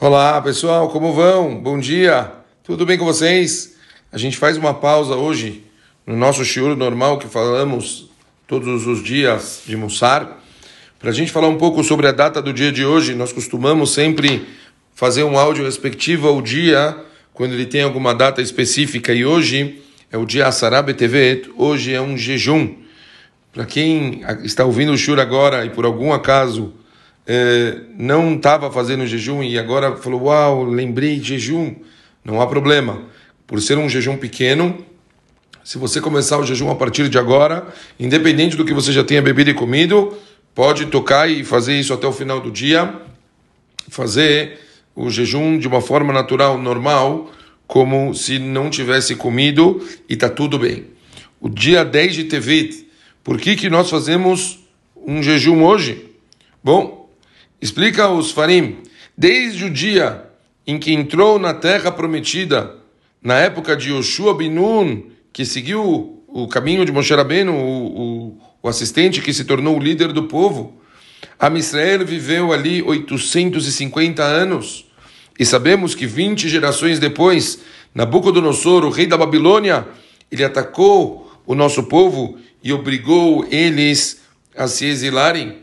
Olá pessoal, como vão? Bom dia, tudo bem com vocês? A gente faz uma pausa hoje no nosso shiur normal que falamos todos os dias de Mussar, para a gente falar um pouco sobre a data do dia de hoje. Nós costumamos sempre fazer um áudio respectivo ao dia, quando ele tem alguma data específica, e hoje é o dia Asará BTV, hoje é um jejum. Para quem está ouvindo o shiur agora e por algum acaso é, não estava fazendo jejum e agora falou, uau, lembrei jejum, não há problema. Por ser um jejum pequeno, se você começar o jejum a partir de agora, independente do que você já tenha bebido e comido, pode tocar e fazer isso até o final do dia, fazer o jejum de uma forma natural, normal, como se não tivesse comido e está tudo bem. O dia 10 de Tevet, por que, que nós fazemos um jejum hoje? Bom, Explica os Farim, desde o dia em que entrou na terra prometida, na época de Yoshua Binun, que seguiu o caminho de Moshe Rabbeinu, o, o, o assistente que se tornou o líder do povo, a Israel viveu ali 850 anos. E sabemos que 20 gerações depois, Nabucodonosor, o rei da Babilônia, ele atacou o nosso povo e obrigou eles a se exilarem.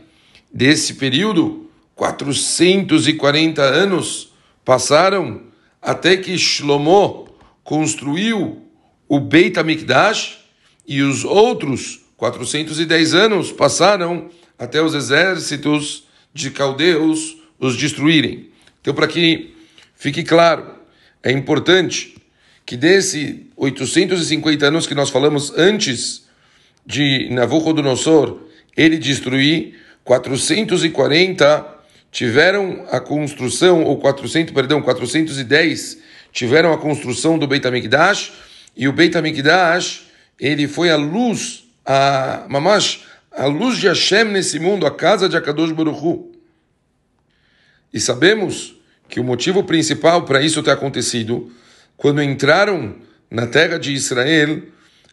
Desse período, 440 anos passaram até que Shlomo construiu o Beit HaMikdash e os outros 410 anos passaram até os exércitos de caldeus os destruírem. Então, para que fique claro, é importante que desse 850 anos que nós falamos antes de Nabucodonosor, ele destruir 440 tiveram a construção, ou 400, perdão, 410, tiveram a construção do Beit HaMikdash, e o Beit HaMikdash, ele foi a luz, a mamash, a luz de Hashem nesse mundo, a casa de Akadosh Baruch Hu. E sabemos que o motivo principal para isso ter acontecido, quando entraram na terra de Israel,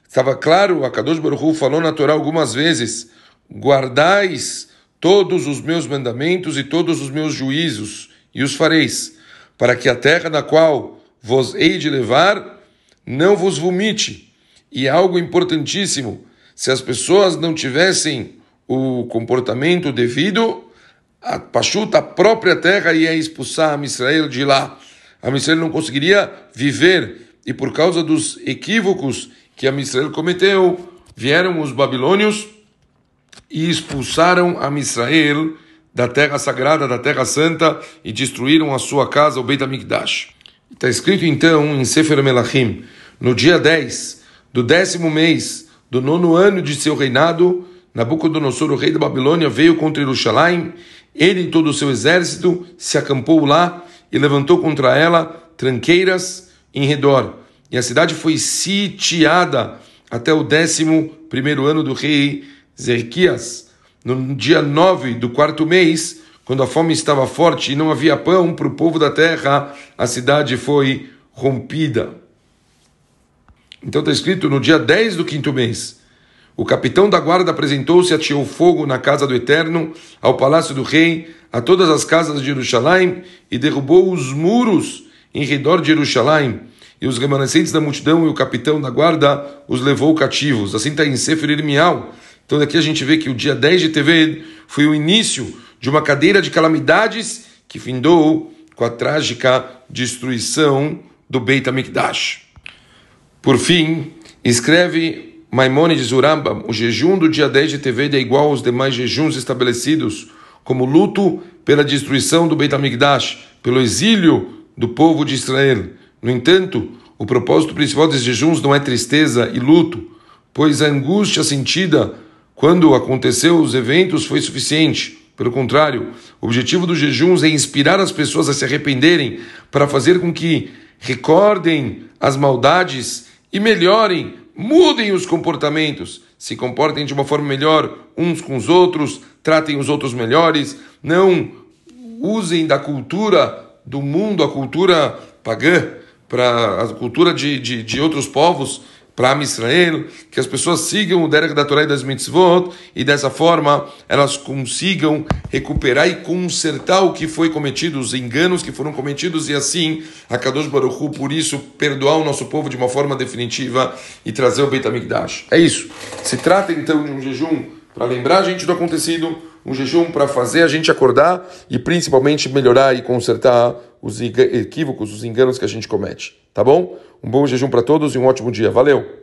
estava claro, Akadosh Baruch Hu falou na Torá algumas vezes, guardais todos os meus mandamentos e todos os meus juízos, e os fareis, para que a terra na qual vos hei de levar não vos vomite. E algo importantíssimo: se as pessoas não tivessem o comportamento devido, a Pachuta, a própria terra, ia expulsar a Israel de lá. A Israel não conseguiria viver, e por causa dos equívocos que a Israel cometeu, vieram os babilônios e expulsaram a Misrael da terra sagrada, da terra santa, e destruíram a sua casa, o Beit HaMikdash. Está escrito então em Sefer Melachim, no dia 10 do décimo mês do nono ano de seu reinado, Nabucodonosor, o rei da Babilônia, veio contra Jerusalém, ele e todo o seu exército se acampou lá e levantou contra ela tranqueiras em redor. E a cidade foi sitiada até o décimo primeiro ano do rei Zerquias, no dia 9 do quarto mês, quando a fome estava forte e não havia pão para o povo da terra, a cidade foi rompida. Então está escrito no dia 10 do quinto mês. O capitão da guarda apresentou-se, atirou fogo na casa do Eterno, ao palácio do rei, a todas as casas de Jerusalém e derrubou os muros em redor de Jerusalém. E os remanescentes da multidão e o capitão da guarda os levou cativos. Assim está em Sefer Irmial, então daqui a gente vê que o dia 10 de TV foi o início de uma cadeira de calamidades que findou com a trágica destruição do Beit HaMikdash. Por fim, escreve Maimonides Uramba, o jejum do dia 10 de TV é igual aos demais jejuns estabelecidos como luto pela destruição do Beit HaMikdash, pelo exílio do povo de Israel. No entanto, o propósito principal desses jejuns não é tristeza e luto, pois a angústia sentida quando aconteceu os eventos foi suficiente. Pelo contrário, o objetivo dos jejuns é inspirar as pessoas a se arrependerem para fazer com que recordem as maldades e melhorem, mudem os comportamentos, se comportem de uma forma melhor uns com os outros, tratem os outros melhores, não usem da cultura do mundo, a cultura pagã, para a cultura de, de, de outros povos, para Israel, que as pessoas sigam o Derek da Torá e das mitzvot e dessa forma elas consigam recuperar e consertar o que foi cometido, os enganos que foram cometidos e assim a Kadosh Baruch Hu, por isso perdoar o nosso povo de uma forma definitiva e trazer o Beit HaMikdash. É isso. Se trata então de um jejum para lembrar a gente do acontecido, um jejum para fazer a gente acordar e principalmente melhorar e consertar os equívocos, os enganos que a gente comete. Tá bom? Um bom jejum para todos e um ótimo dia. Valeu!